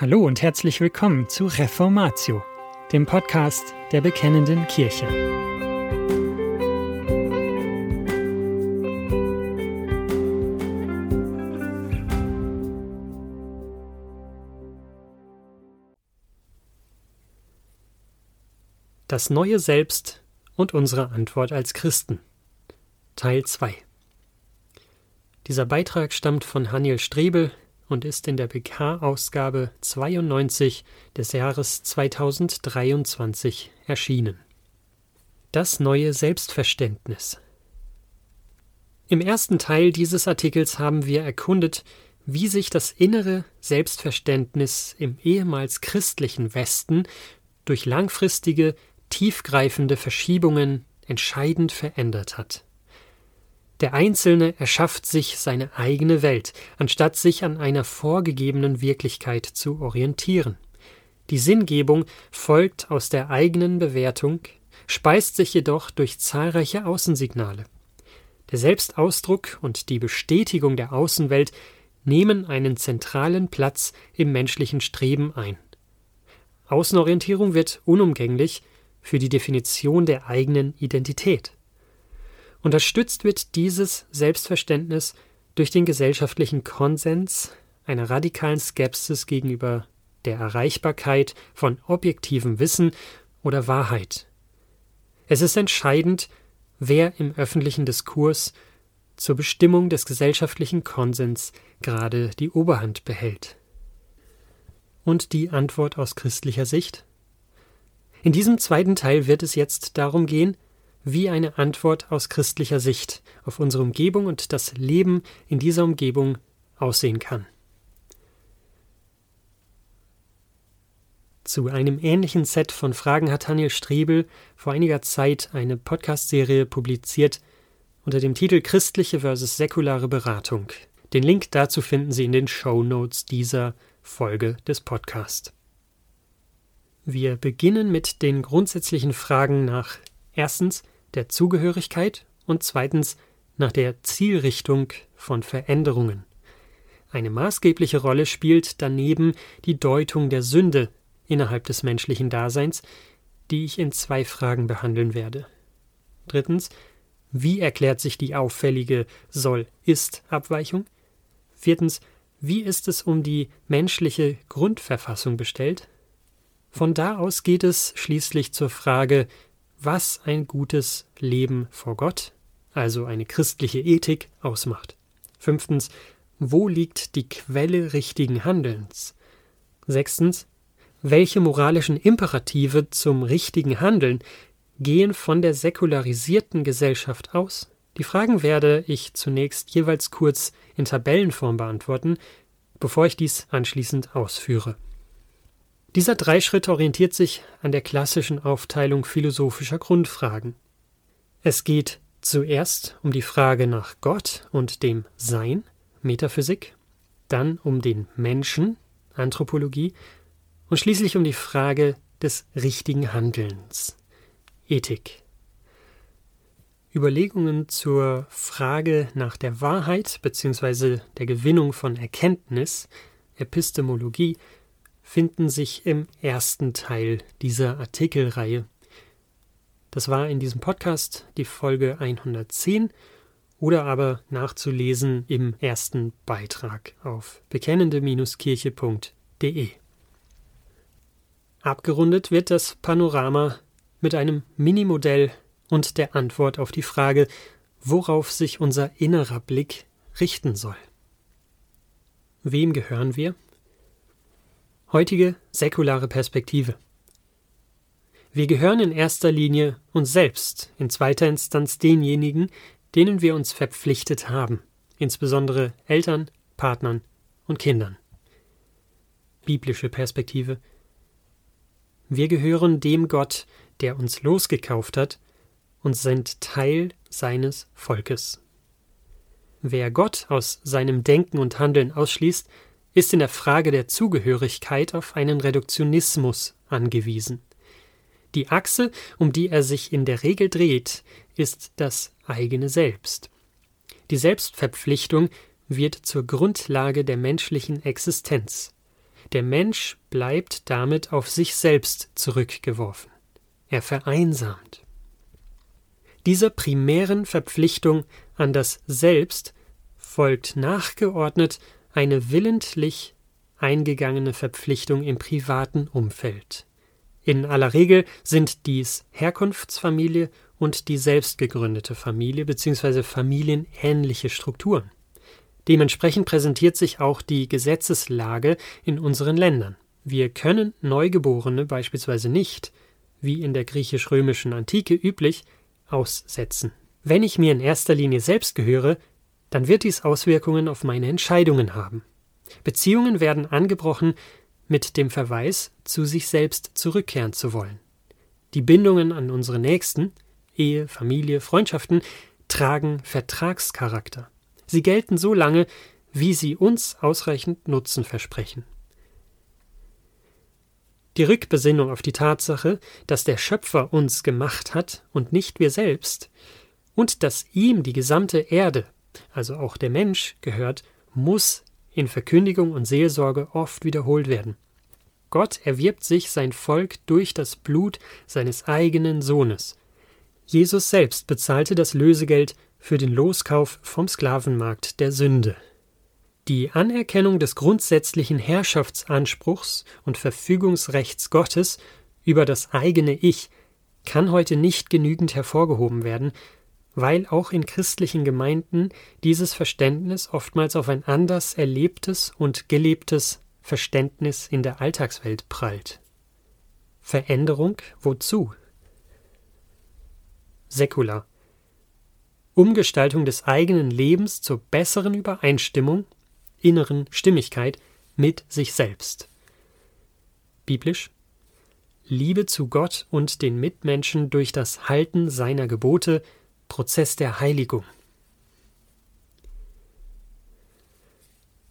Hallo und herzlich willkommen zu Reformatio, dem Podcast der Bekennenden Kirche. Das neue Selbst und unsere Antwort als Christen. Teil 2. Dieser Beitrag stammt von Haniel Strebel und ist in der BK-Ausgabe 92 des Jahres 2023 erschienen. Das neue Selbstverständnis. Im ersten Teil dieses Artikels haben wir erkundet, wie sich das innere Selbstverständnis im ehemals christlichen Westen durch langfristige, tiefgreifende Verschiebungen entscheidend verändert hat. Der Einzelne erschafft sich seine eigene Welt, anstatt sich an einer vorgegebenen Wirklichkeit zu orientieren. Die Sinngebung folgt aus der eigenen Bewertung, speist sich jedoch durch zahlreiche Außensignale. Der Selbstausdruck und die Bestätigung der Außenwelt nehmen einen zentralen Platz im menschlichen Streben ein. Außenorientierung wird unumgänglich für die Definition der eigenen Identität. Unterstützt wird dieses Selbstverständnis durch den gesellschaftlichen Konsens, einer radikalen Skepsis gegenüber der Erreichbarkeit von objektivem Wissen oder Wahrheit. Es ist entscheidend, wer im öffentlichen Diskurs zur Bestimmung des gesellschaftlichen Konsens gerade die Oberhand behält. Und die Antwort aus christlicher Sicht? In diesem zweiten Teil wird es jetzt darum gehen, wie eine Antwort aus christlicher Sicht auf unsere Umgebung und das Leben in dieser Umgebung aussehen kann. Zu einem ähnlichen Set von Fragen hat Daniel Strebel vor einiger Zeit eine Podcast-Serie publiziert unter dem Titel Christliche versus säkulare Beratung. Den Link dazu finden Sie in den Show Notes dieser Folge des Podcasts. Wir beginnen mit den grundsätzlichen Fragen nach erstens der Zugehörigkeit und zweitens nach der Zielrichtung von Veränderungen. Eine maßgebliche Rolle spielt daneben die Deutung der Sünde innerhalb des menschlichen Daseins, die ich in zwei Fragen behandeln werde. Drittens, wie erklärt sich die auffällige Soll-Ist-Abweichung? Viertens, wie ist es um die menschliche Grundverfassung bestellt? Von da aus geht es schließlich zur Frage, was ein gutes Leben vor Gott, also eine christliche Ethik, ausmacht. Fünftens, wo liegt die Quelle richtigen Handelns? Sechstens, welche moralischen Imperative zum richtigen Handeln gehen von der säkularisierten Gesellschaft aus? Die Fragen werde ich zunächst jeweils kurz in Tabellenform beantworten, bevor ich dies anschließend ausführe. Dieser Dreischritt orientiert sich an der klassischen Aufteilung philosophischer Grundfragen. Es geht zuerst um die Frage nach Gott und dem Sein, Metaphysik, dann um den Menschen, Anthropologie, und schließlich um die Frage des richtigen Handelns, Ethik. Überlegungen zur Frage nach der Wahrheit bzw. der Gewinnung von Erkenntnis, Epistemologie, finden sich im ersten Teil dieser Artikelreihe. Das war in diesem Podcast die Folge 110 oder aber nachzulesen im ersten Beitrag auf bekennende-kirche.de. Abgerundet wird das Panorama mit einem Minimodell und der Antwort auf die Frage, worauf sich unser innerer Blick richten soll. Wem gehören wir? Heutige säkulare Perspektive. Wir gehören in erster Linie uns selbst, in zweiter Instanz denjenigen, denen wir uns verpflichtet haben, insbesondere Eltern, Partnern und Kindern. Biblische Perspektive. Wir gehören dem Gott, der uns losgekauft hat, und sind Teil seines Volkes. Wer Gott aus seinem Denken und Handeln ausschließt, ist in der Frage der Zugehörigkeit auf einen Reduktionismus angewiesen. Die Achse, um die er sich in der Regel dreht, ist das eigene Selbst. Die Selbstverpflichtung wird zur Grundlage der menschlichen Existenz. Der Mensch bleibt damit auf sich selbst zurückgeworfen. Er vereinsamt. Dieser primären Verpflichtung an das Selbst folgt nachgeordnet eine willentlich eingegangene Verpflichtung im privaten Umfeld. In aller Regel sind dies Herkunftsfamilie und die selbst gegründete Familie bzw. familienähnliche Strukturen. Dementsprechend präsentiert sich auch die Gesetzeslage in unseren Ländern. Wir können Neugeborene beispielsweise nicht, wie in der griechisch-römischen Antike üblich, aussetzen. Wenn ich mir in erster Linie selbst gehöre, dann wird dies Auswirkungen auf meine Entscheidungen haben. Beziehungen werden angebrochen mit dem Verweis, zu sich selbst zurückkehren zu wollen. Die Bindungen an unsere Nächsten, Ehe, Familie, Freundschaften, tragen Vertragscharakter. Sie gelten so lange, wie sie uns ausreichend Nutzen versprechen. Die Rückbesinnung auf die Tatsache, dass der Schöpfer uns gemacht hat und nicht wir selbst, und dass ihm die gesamte Erde, also auch der Mensch, gehört, muss in Verkündigung und Seelsorge oft wiederholt werden. Gott erwirbt sich sein Volk durch das Blut seines eigenen Sohnes. Jesus selbst bezahlte das Lösegeld für den Loskauf vom Sklavenmarkt der Sünde. Die Anerkennung des grundsätzlichen Herrschaftsanspruchs und Verfügungsrechts Gottes über das eigene Ich kann heute nicht genügend hervorgehoben werden, weil auch in christlichen Gemeinden dieses Verständnis oftmals auf ein anders erlebtes und gelebtes Verständnis in der Alltagswelt prallt. Veränderung wozu? Säkular. Umgestaltung des eigenen Lebens zur besseren Übereinstimmung, inneren Stimmigkeit mit sich selbst. Biblisch Liebe zu Gott und den Mitmenschen durch das Halten seiner Gebote, Prozess der Heiligung.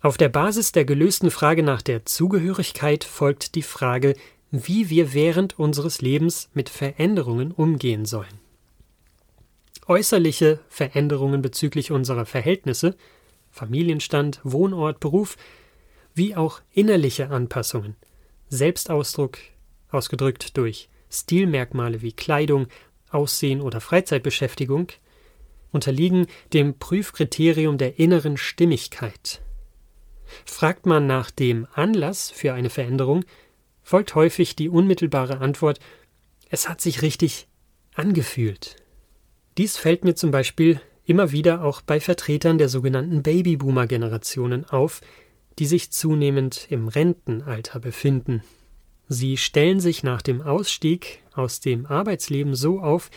Auf der Basis der gelösten Frage nach der Zugehörigkeit folgt die Frage, wie wir während unseres Lebens mit Veränderungen umgehen sollen. Äußerliche Veränderungen bezüglich unserer Verhältnisse, Familienstand, Wohnort, Beruf, wie auch innerliche Anpassungen, Selbstausdruck, ausgedrückt durch Stilmerkmale wie Kleidung, Aussehen oder Freizeitbeschäftigung unterliegen dem Prüfkriterium der inneren Stimmigkeit. Fragt man nach dem Anlass für eine Veränderung, folgt häufig die unmittelbare Antwort Es hat sich richtig angefühlt. Dies fällt mir zum Beispiel immer wieder auch bei Vertretern der sogenannten Babyboomer-Generationen auf, die sich zunehmend im Rentenalter befinden. Sie stellen sich nach dem Ausstieg aus dem Arbeitsleben so auf,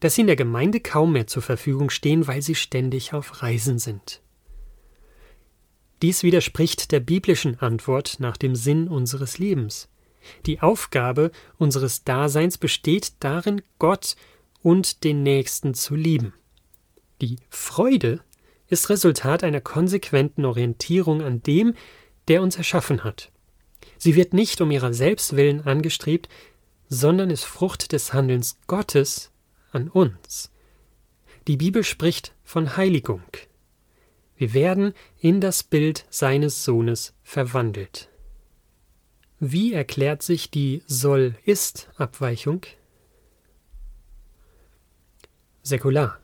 dass sie in der Gemeinde kaum mehr zur Verfügung stehen, weil sie ständig auf Reisen sind. Dies widerspricht der biblischen Antwort nach dem Sinn unseres Lebens. Die Aufgabe unseres Daseins besteht darin, Gott und den Nächsten zu lieben. Die Freude ist Resultat einer konsequenten Orientierung an dem, der uns erschaffen hat. Sie wird nicht um ihrer selbst willen angestrebt, sondern ist Frucht des Handelns Gottes an uns. Die Bibel spricht von Heiligung. Wir werden in das Bild seines Sohnes verwandelt. Wie erklärt sich die Soll-Ist-Abweichung? Säkular.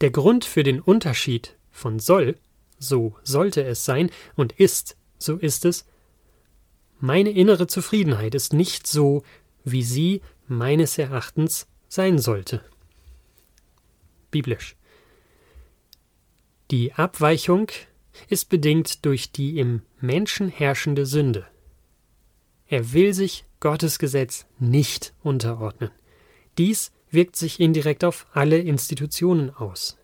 Der Grund für den Unterschied von soll, so sollte es sein, und ist, so ist es, meine innere Zufriedenheit ist nicht so, wie sie meines Erachtens sein sollte. Biblisch. Die Abweichung ist bedingt durch die im Menschen herrschende Sünde. Er will sich Gottes Gesetz nicht unterordnen. Dies wirkt sich indirekt auf alle Institutionen aus.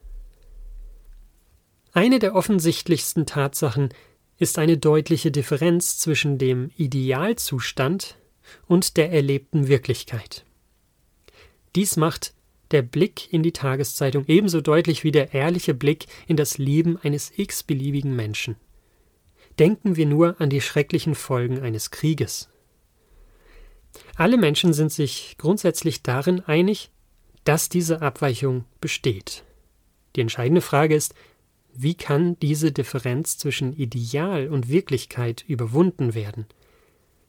Eine der offensichtlichsten Tatsachen ist eine deutliche Differenz zwischen dem Idealzustand und der erlebten Wirklichkeit. Dies macht der Blick in die Tageszeitung ebenso deutlich wie der ehrliche Blick in das Leben eines x-beliebigen Menschen. Denken wir nur an die schrecklichen Folgen eines Krieges. Alle Menschen sind sich grundsätzlich darin einig, dass diese Abweichung besteht. Die entscheidende Frage ist, wie kann diese Differenz zwischen Ideal und Wirklichkeit überwunden werden?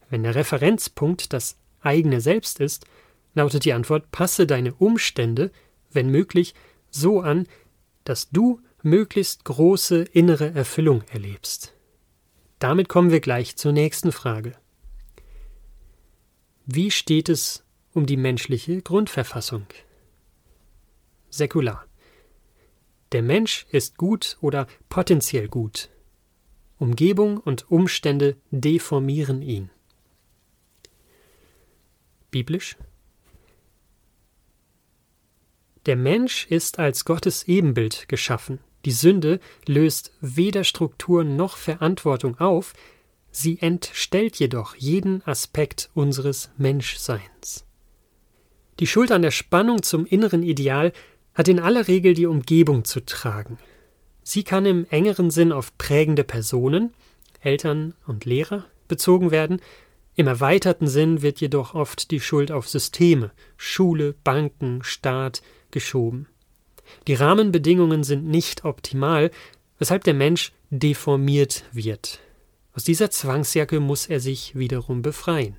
Wenn der Referenzpunkt das eigene Selbst ist, lautet die Antwort, passe deine Umstände, wenn möglich, so an, dass du möglichst große innere Erfüllung erlebst. Damit kommen wir gleich zur nächsten Frage. Wie steht es um die menschliche Grundverfassung? Säkular. Der Mensch ist gut oder potenziell gut. Umgebung und Umstände deformieren ihn. Biblisch Der Mensch ist als Gottes Ebenbild geschaffen. Die Sünde löst weder Struktur noch Verantwortung auf, sie entstellt jedoch jeden Aspekt unseres Menschseins. Die Schuld an der Spannung zum inneren Ideal hat in aller Regel die Umgebung zu tragen. Sie kann im engeren Sinn auf prägende Personen, Eltern und Lehrer bezogen werden, im erweiterten Sinn wird jedoch oft die Schuld auf Systeme, Schule, Banken, Staat geschoben. Die Rahmenbedingungen sind nicht optimal, weshalb der Mensch deformiert wird. Aus dieser Zwangsjacke muss er sich wiederum befreien.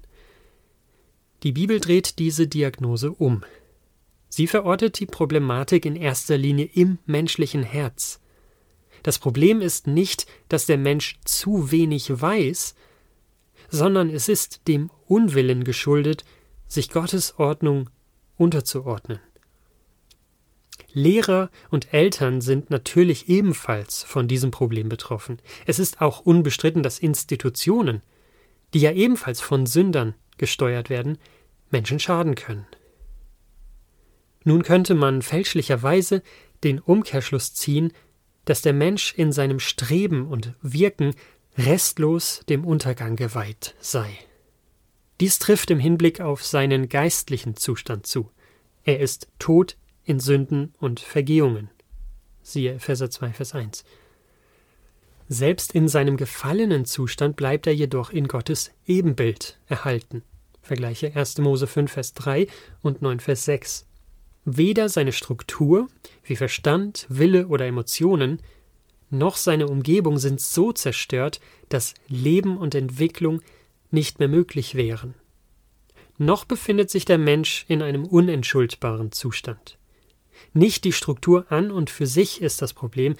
Die Bibel dreht diese Diagnose um. Sie verortet die Problematik in erster Linie im menschlichen Herz. Das Problem ist nicht, dass der Mensch zu wenig weiß, sondern es ist dem Unwillen geschuldet, sich Gottes Ordnung unterzuordnen. Lehrer und Eltern sind natürlich ebenfalls von diesem Problem betroffen. Es ist auch unbestritten, dass Institutionen, die ja ebenfalls von Sündern gesteuert werden, Menschen schaden können. Nun könnte man fälschlicherweise den Umkehrschluss ziehen, dass der Mensch in seinem Streben und Wirken restlos dem Untergang geweiht sei. Dies trifft im Hinblick auf seinen geistlichen Zustand zu. Er ist tot in Sünden und Vergehungen. Siehe Epheser 2, Vers 1. Selbst in seinem gefallenen Zustand bleibt er jedoch in Gottes Ebenbild erhalten. Vergleiche 1. Mose 5, Vers 3 und 9, Vers 6. Weder seine Struktur, wie Verstand, Wille oder Emotionen, noch seine Umgebung sind so zerstört, dass Leben und Entwicklung nicht mehr möglich wären. Noch befindet sich der Mensch in einem unentschuldbaren Zustand. Nicht die Struktur an und für sich ist das Problem,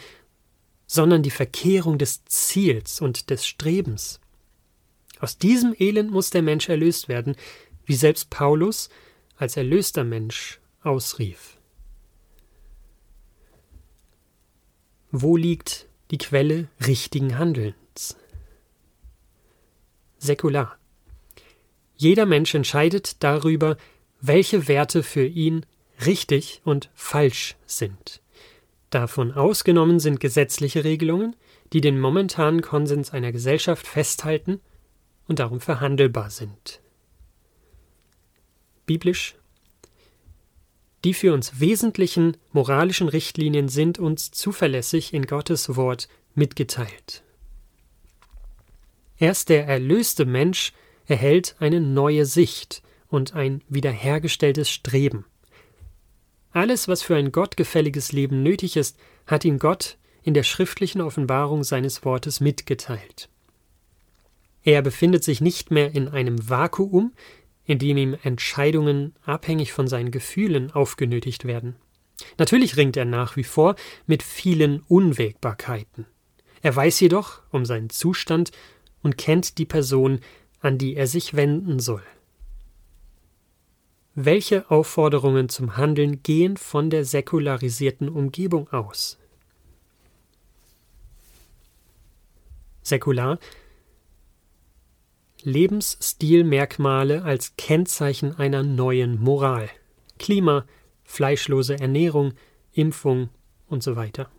sondern die Verkehrung des Ziels und des Strebens. Aus diesem Elend muss der Mensch erlöst werden, wie selbst Paulus als erlöster Mensch ausrief. Wo liegt die Quelle richtigen Handelns? Säkular. Jeder Mensch entscheidet darüber, welche Werte für ihn richtig und falsch sind. Davon ausgenommen sind gesetzliche Regelungen, die den momentanen Konsens einer Gesellschaft festhalten und darum verhandelbar sind. Biblisch die für uns wesentlichen moralischen Richtlinien sind uns zuverlässig in Gottes Wort mitgeteilt. Erst der erlöste Mensch erhält eine neue Sicht und ein wiederhergestelltes Streben. Alles, was für ein gottgefälliges Leben nötig ist, hat ihm Gott in der schriftlichen Offenbarung seines Wortes mitgeteilt. Er befindet sich nicht mehr in einem Vakuum, in dem ihm Entscheidungen abhängig von seinen Gefühlen aufgenötigt werden. Natürlich ringt er nach wie vor mit vielen Unwägbarkeiten. Er weiß jedoch um seinen Zustand und kennt die Person, an die er sich wenden soll. Welche Aufforderungen zum Handeln gehen von der säkularisierten Umgebung aus? Säkular Lebensstilmerkmale als Kennzeichen einer neuen Moral. Klima, fleischlose Ernährung, Impfung und so weiter.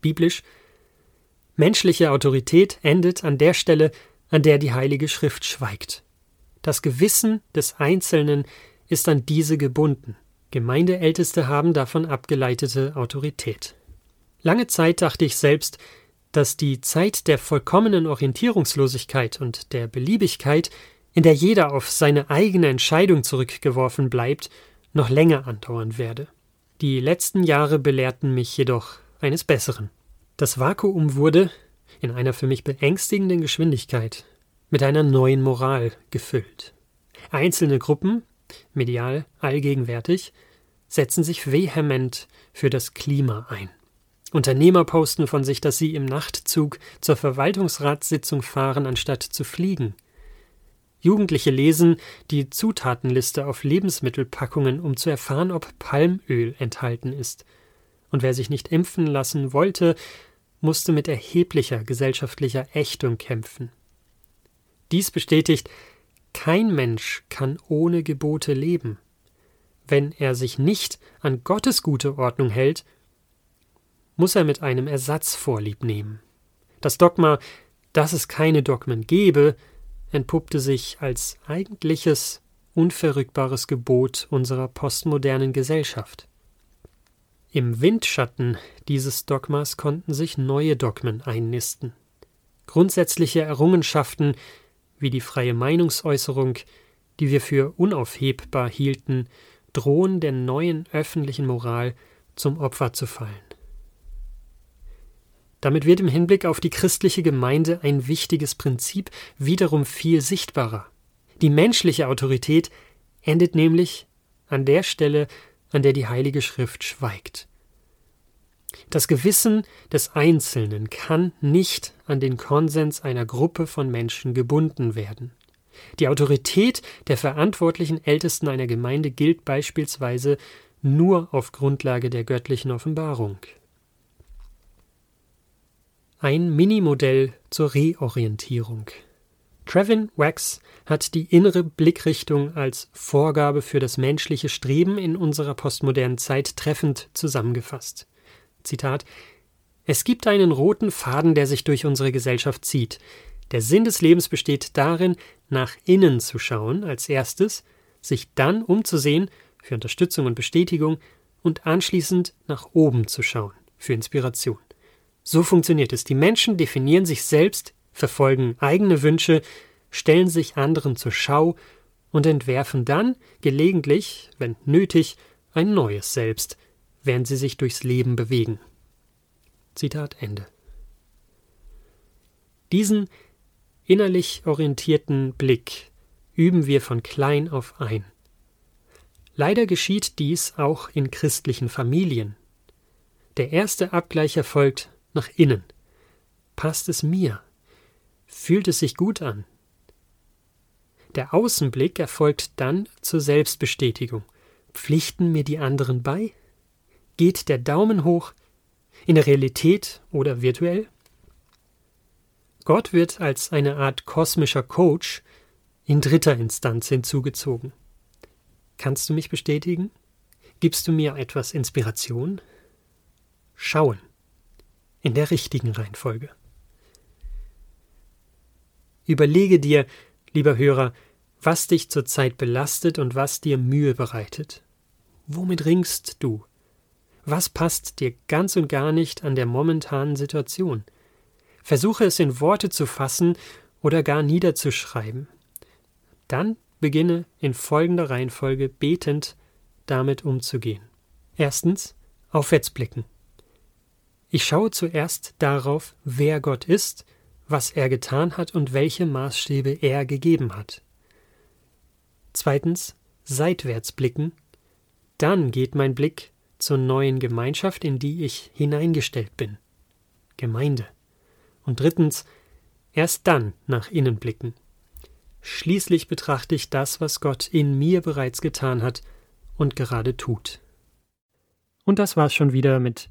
Biblisch Menschliche Autorität endet an der Stelle, an der die Heilige Schrift schweigt. Das Gewissen des Einzelnen ist an diese gebunden. Gemeindeälteste haben davon abgeleitete Autorität. Lange Zeit dachte ich selbst, dass die Zeit der vollkommenen Orientierungslosigkeit und der Beliebigkeit, in der jeder auf seine eigene Entscheidung zurückgeworfen bleibt, noch länger andauern werde. Die letzten Jahre belehrten mich jedoch eines Besseren. Das Vakuum wurde, in einer für mich beängstigenden Geschwindigkeit, mit einer neuen Moral gefüllt. Einzelne Gruppen, medial allgegenwärtig, setzen sich vehement für das Klima ein. Unternehmer posten von sich, dass sie im Nachtzug zur Verwaltungsratssitzung fahren, anstatt zu fliegen. Jugendliche lesen die Zutatenliste auf Lebensmittelpackungen, um zu erfahren, ob Palmöl enthalten ist. Und wer sich nicht impfen lassen wollte, musste mit erheblicher gesellschaftlicher Ächtung kämpfen. Dies bestätigt, kein Mensch kann ohne Gebote leben. Wenn er sich nicht an Gottes gute Ordnung hält, muss er mit einem Ersatz vorlieb nehmen. Das Dogma, dass es keine Dogmen gebe, entpuppte sich als eigentliches, unverrückbares Gebot unserer postmodernen Gesellschaft. Im Windschatten dieses Dogmas konnten sich neue Dogmen einnisten. Grundsätzliche Errungenschaften wie die freie Meinungsäußerung, die wir für unaufhebbar hielten, drohen der neuen öffentlichen Moral zum Opfer zu fallen. Damit wird im Hinblick auf die christliche Gemeinde ein wichtiges Prinzip wiederum viel sichtbarer. Die menschliche Autorität endet nämlich an der Stelle, an der die Heilige Schrift schweigt. Das Gewissen des Einzelnen kann nicht an den Konsens einer Gruppe von Menschen gebunden werden. Die Autorität der verantwortlichen Ältesten einer Gemeinde gilt beispielsweise nur auf Grundlage der göttlichen Offenbarung. Ein Minimodell zur Reorientierung. Trevin Wax hat die innere Blickrichtung als Vorgabe für das menschliche Streben in unserer postmodernen Zeit treffend zusammengefasst. Zitat Es gibt einen roten Faden, der sich durch unsere Gesellschaft zieht. Der Sinn des Lebens besteht darin, nach innen zu schauen als erstes, sich dann umzusehen für Unterstützung und Bestätigung und anschließend nach oben zu schauen für Inspiration. So funktioniert es. Die Menschen definieren sich selbst, verfolgen eigene Wünsche, stellen sich anderen zur Schau und entwerfen dann, gelegentlich, wenn nötig, ein neues Selbst, während sie sich durchs Leben bewegen. Zitat Ende. Diesen innerlich orientierten Blick üben wir von klein auf ein. Leider geschieht dies auch in christlichen Familien. Der erste Abgleich erfolgt nach innen. Passt es mir? Fühlt es sich gut an? Der Außenblick erfolgt dann zur Selbstbestätigung. Pflichten mir die anderen bei? Geht der Daumen hoch? In der Realität oder virtuell? Gott wird als eine Art kosmischer Coach in dritter Instanz hinzugezogen. Kannst du mich bestätigen? Gibst du mir etwas Inspiration? Schauen in der richtigen Reihenfolge. Überlege dir, lieber Hörer, was dich zurzeit belastet und was dir Mühe bereitet. Womit ringst du? Was passt dir ganz und gar nicht an der momentanen Situation? Versuche es in Worte zu fassen oder gar niederzuschreiben. Dann beginne in folgender Reihenfolge betend damit umzugehen. Erstens aufwärts blicken. Ich schaue zuerst darauf, wer Gott ist, was er getan hat und welche Maßstäbe er gegeben hat. Zweitens seitwärts blicken, dann geht mein Blick zur neuen Gemeinschaft, in die ich hineingestellt bin. Gemeinde. Und drittens erst dann nach innen blicken. Schließlich betrachte ich das, was Gott in mir bereits getan hat und gerade tut. Und das war's schon wieder mit